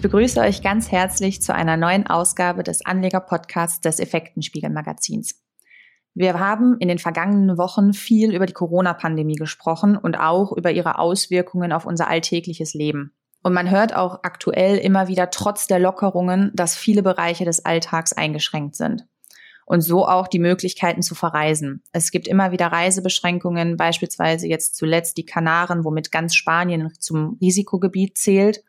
Ich begrüße euch ganz herzlich zu einer neuen Ausgabe des Anleger-Podcasts des Effektenspiegel-Magazins. Wir haben in den vergangenen Wochen viel über die Corona-Pandemie gesprochen und auch über ihre Auswirkungen auf unser alltägliches Leben. Und man hört auch aktuell immer wieder trotz der Lockerungen, dass viele Bereiche des Alltags eingeschränkt sind. Und so auch die Möglichkeiten zu verreisen. Es gibt immer wieder Reisebeschränkungen, beispielsweise jetzt zuletzt die Kanaren, womit ganz Spanien zum Risikogebiet zählt.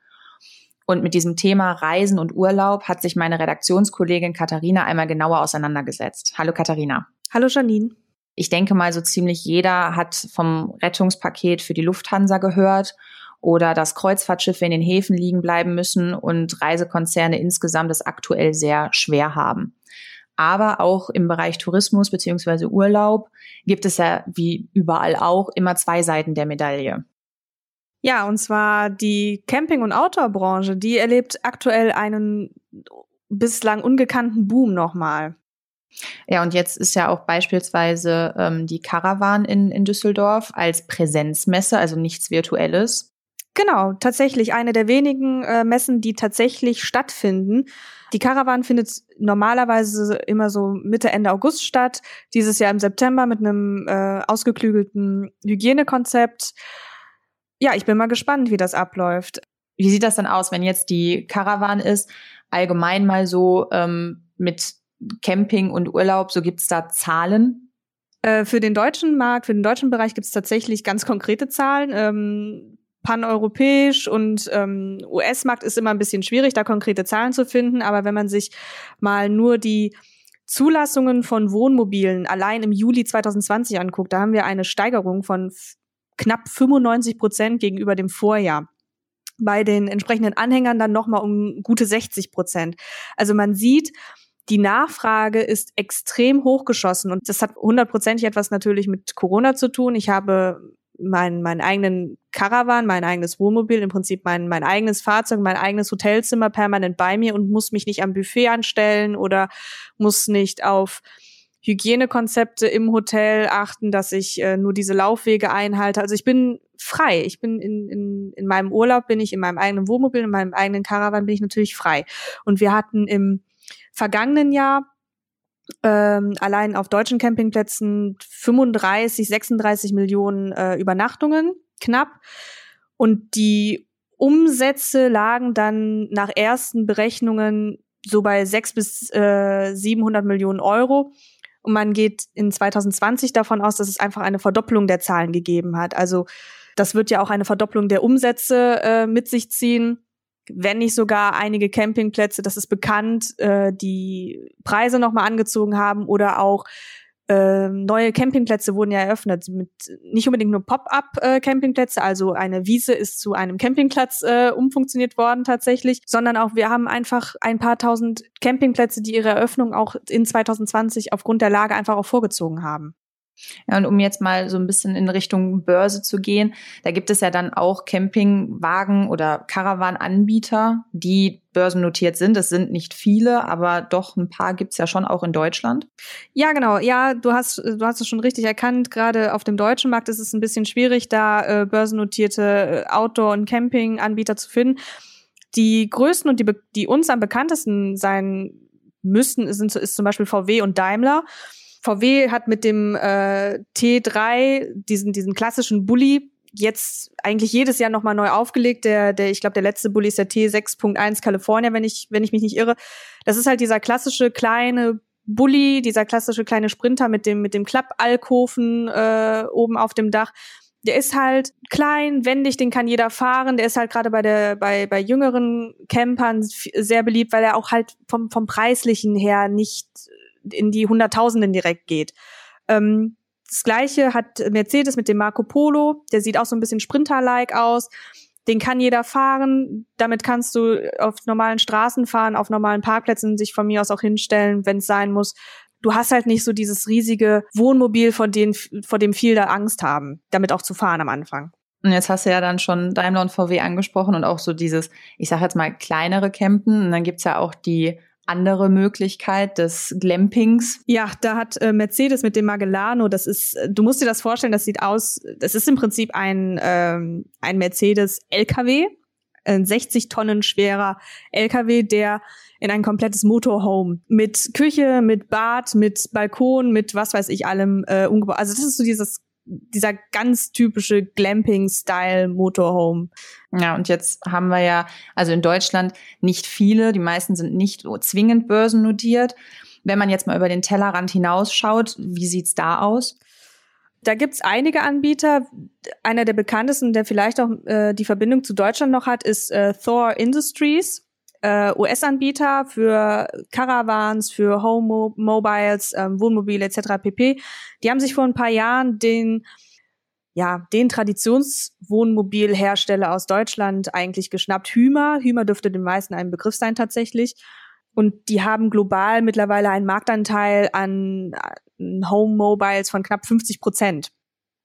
Und mit diesem Thema Reisen und Urlaub hat sich meine Redaktionskollegin Katharina einmal genauer auseinandergesetzt. Hallo Katharina. Hallo Janine. Ich denke mal, so ziemlich jeder hat vom Rettungspaket für die Lufthansa gehört oder dass Kreuzfahrtschiffe in den Häfen liegen bleiben müssen und Reisekonzerne insgesamt es aktuell sehr schwer haben. Aber auch im Bereich Tourismus beziehungsweise Urlaub gibt es ja wie überall auch immer zwei Seiten der Medaille. Ja, und zwar die Camping- und Outdoor-Branche, die erlebt aktuell einen bislang ungekannten Boom nochmal. Ja, und jetzt ist ja auch beispielsweise ähm, die Caravan in, in Düsseldorf als Präsenzmesse, also nichts Virtuelles. Genau, tatsächlich eine der wenigen äh, Messen, die tatsächlich stattfinden. Die Caravan findet normalerweise immer so Mitte, Ende August statt. Dieses Jahr im September mit einem äh, ausgeklügelten Hygienekonzept. Ja, ich bin mal gespannt, wie das abläuft. Wie sieht das dann aus, wenn jetzt die Caravan ist? Allgemein mal so ähm, mit Camping und Urlaub, so gibt's da Zahlen? Äh, für den deutschen Markt, für den deutschen Bereich gibt's tatsächlich ganz konkrete Zahlen. Ähm, paneuropäisch und ähm, US-Markt ist immer ein bisschen schwierig, da konkrete Zahlen zu finden. Aber wenn man sich mal nur die Zulassungen von Wohnmobilen allein im Juli 2020 anguckt, da haben wir eine Steigerung von knapp 95 Prozent gegenüber dem Vorjahr. Bei den entsprechenden Anhängern dann nochmal um gute 60 Prozent. Also man sieht, die Nachfrage ist extrem hochgeschossen und das hat hundertprozentig etwas natürlich mit Corona zu tun. Ich habe meinen meinen eigenen Caravan, mein eigenes Wohnmobil, im Prinzip mein, mein eigenes Fahrzeug, mein eigenes Hotelzimmer permanent bei mir und muss mich nicht am Buffet anstellen oder muss nicht auf Hygienekonzepte im Hotel achten, dass ich äh, nur diese Laufwege einhalte. Also ich bin frei. Ich bin in, in, in meinem Urlaub, bin ich in meinem eigenen Wohnmobil, in meinem eigenen Caravan bin ich natürlich frei. Und wir hatten im vergangenen Jahr ähm, allein auf deutschen Campingplätzen 35, 36 Millionen äh, Übernachtungen knapp. Und die Umsätze lagen dann nach ersten Berechnungen so bei 6 bis äh, 700 Millionen Euro. Und man geht in 2020 davon aus, dass es einfach eine Verdopplung der Zahlen gegeben hat. Also das wird ja auch eine Verdopplung der Umsätze äh, mit sich ziehen wenn nicht sogar einige Campingplätze, das ist bekannt, äh, die Preise nochmal angezogen haben oder auch äh, neue Campingplätze wurden ja eröffnet, mit nicht unbedingt nur Pop-up-Campingplätze, also eine Wiese ist zu einem Campingplatz äh, umfunktioniert worden tatsächlich, sondern auch wir haben einfach ein paar tausend Campingplätze, die ihre Eröffnung auch in 2020 aufgrund der Lage einfach auch vorgezogen haben. Ja, und um jetzt mal so ein bisschen in Richtung Börse zu gehen, da gibt es ja dann auch Campingwagen oder Caravan-Anbieter, die börsennotiert sind. Es sind nicht viele, aber doch ein paar gibt's ja schon auch in Deutschland. Ja, genau. Ja, du hast, du hast es schon richtig erkannt. Gerade auf dem deutschen Markt ist es ein bisschen schwierig, da äh, börsennotierte äh, Outdoor- und Camping-Anbieter zu finden. Die größten und die, die uns am bekanntesten sein müssten, sind, ist zum Beispiel VW und Daimler. VW hat mit dem äh, T3 diesen diesen klassischen Bulli jetzt eigentlich jedes Jahr nochmal neu aufgelegt. Der, der, ich glaube, der letzte Bulli ist der T6.1 California, wenn ich, wenn ich mich nicht irre. Das ist halt dieser klassische kleine Bulli, dieser klassische kleine Sprinter mit dem, mit dem Klappalkofen äh, oben auf dem Dach. Der ist halt klein, wendig, den kann jeder fahren. Der ist halt gerade bei der, bei, bei jüngeren Campern sehr beliebt, weil er auch halt vom, vom Preislichen her nicht in die Hunderttausenden direkt geht. Ähm, das gleiche hat Mercedes mit dem Marco Polo, der sieht auch so ein bisschen Sprinter-like aus. Den kann jeder fahren. Damit kannst du auf normalen Straßen fahren, auf normalen Parkplätzen sich von mir aus auch hinstellen, wenn es sein muss. Du hast halt nicht so dieses riesige Wohnmobil, von dem, vor dem viel da Angst haben, damit auch zu fahren am Anfang. Und jetzt hast du ja dann schon Daimler und VW angesprochen und auch so dieses, ich sag jetzt mal, kleinere Campen. Und dann gibt's ja auch die andere Möglichkeit des Glampings. Ja, da hat äh, Mercedes mit dem Magellano, das ist, äh, du musst dir das vorstellen, das sieht aus, das ist im Prinzip ein, ähm, ein Mercedes LKW, Ein 60 Tonnen schwerer LKW, der in ein komplettes Motorhome mit Küche, mit Bad, mit Balkon, mit was weiß ich allem äh, umgebaut. Also das ist so dieses dieser ganz typische Glamping-Style-Motorhome. Ja, und jetzt haben wir ja, also in Deutschland nicht viele, die meisten sind nicht zwingend börsennotiert. Wenn man jetzt mal über den Tellerrand hinausschaut, wie sieht's da aus? Da gibt's einige Anbieter. Einer der bekanntesten, der vielleicht auch äh, die Verbindung zu Deutschland noch hat, ist äh, Thor Industries äh, US-Anbieter für Caravans, für Home Mobiles, ähm, Wohnmobile etc. pp. Die haben sich vor ein paar Jahren den ja, den Traditionswohnmobilhersteller aus Deutschland eigentlich geschnappt. Hümer. Hümer dürfte den meisten ein Begriff sein tatsächlich. Und die haben global mittlerweile einen Marktanteil an Home Mobiles von knapp 50 Prozent.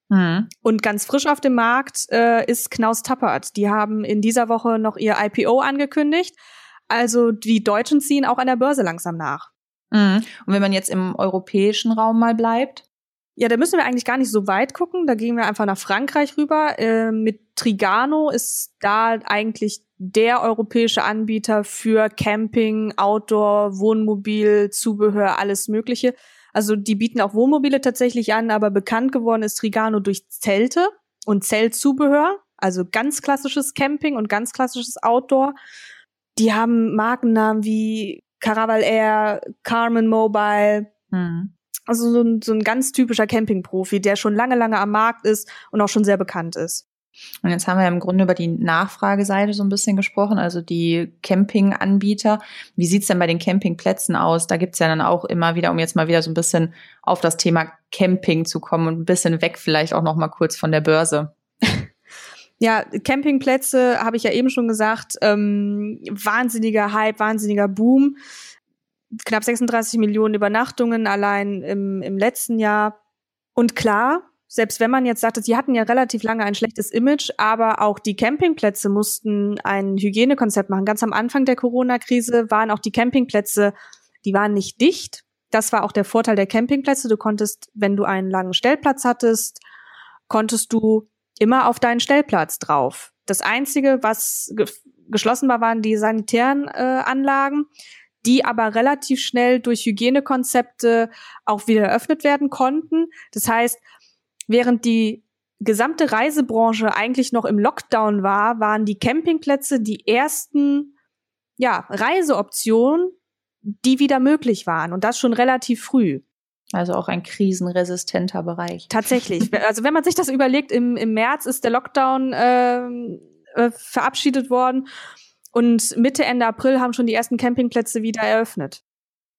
Mhm. Und ganz frisch auf dem Markt äh, ist Knaus Tappert. Die haben in dieser Woche noch ihr IPO angekündigt. Also die Deutschen ziehen auch an der Börse langsam nach. Mhm. Und wenn man jetzt im europäischen Raum mal bleibt? Ja, da müssen wir eigentlich gar nicht so weit gucken. Da gehen wir einfach nach Frankreich rüber. Äh, mit Trigano ist da eigentlich der europäische Anbieter für Camping, Outdoor, Wohnmobil, Zubehör, alles Mögliche. Also die bieten auch Wohnmobile tatsächlich an, aber bekannt geworden ist Trigano durch Zelte und Zeltzubehör. Also ganz klassisches Camping und ganz klassisches Outdoor. Die haben Markennamen wie Caraval Air, Carmen Mobile. Hm. Also so ein, so ein ganz typischer Campingprofi, der schon lange, lange am Markt ist und auch schon sehr bekannt ist. Und jetzt haben wir im Grunde über die Nachfrageseite so ein bisschen gesprochen, also die Campinganbieter. Wie sieht's denn bei den Campingplätzen aus? Da gibt's ja dann auch immer wieder, um jetzt mal wieder so ein bisschen auf das Thema Camping zu kommen und ein bisschen weg vielleicht auch noch mal kurz von der Börse. Ja, Campingplätze habe ich ja eben schon gesagt, ähm, wahnsinniger Hype, wahnsinniger Boom. Knapp 36 Millionen Übernachtungen allein im, im letzten Jahr. Und klar, selbst wenn man jetzt sagt, sie hatten ja relativ lange ein schlechtes Image, aber auch die Campingplätze mussten ein Hygienekonzept machen. Ganz am Anfang der Corona-Krise waren auch die Campingplätze, die waren nicht dicht. Das war auch der Vorteil der Campingplätze. Du konntest, wenn du einen langen Stellplatz hattest, konntest du immer auf deinen Stellplatz drauf. Das Einzige, was ge geschlossen war, waren die sanitären äh, Anlagen, die aber relativ schnell durch Hygienekonzepte auch wieder eröffnet werden konnten. Das heißt, während die gesamte Reisebranche eigentlich noch im Lockdown war, waren die Campingplätze die ersten ja, Reiseoptionen, die wieder möglich waren und das schon relativ früh. Also auch ein krisenresistenter Bereich. Tatsächlich. Also wenn man sich das überlegt, im, im März ist der Lockdown ähm, äh, verabschiedet worden und Mitte, Ende April haben schon die ersten Campingplätze wieder eröffnet.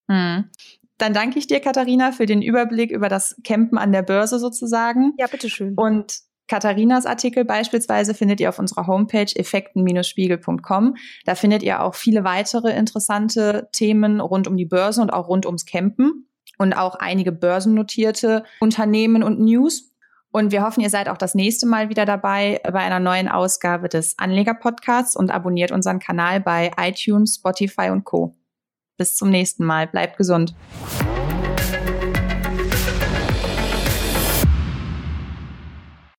Hm. Dann danke ich dir, Katharina, für den Überblick über das Campen an der Börse sozusagen. Ja, bitteschön. Und Katharinas Artikel beispielsweise findet ihr auf unserer Homepage effekten-spiegel.com. Da findet ihr auch viele weitere interessante Themen rund um die Börse und auch rund ums Campen und auch einige börsennotierte Unternehmen und News. Und wir hoffen, ihr seid auch das nächste Mal wieder dabei bei einer neuen Ausgabe des Anleger-Podcasts und abonniert unseren Kanal bei iTunes, Spotify und Co. Bis zum nächsten Mal. Bleibt gesund.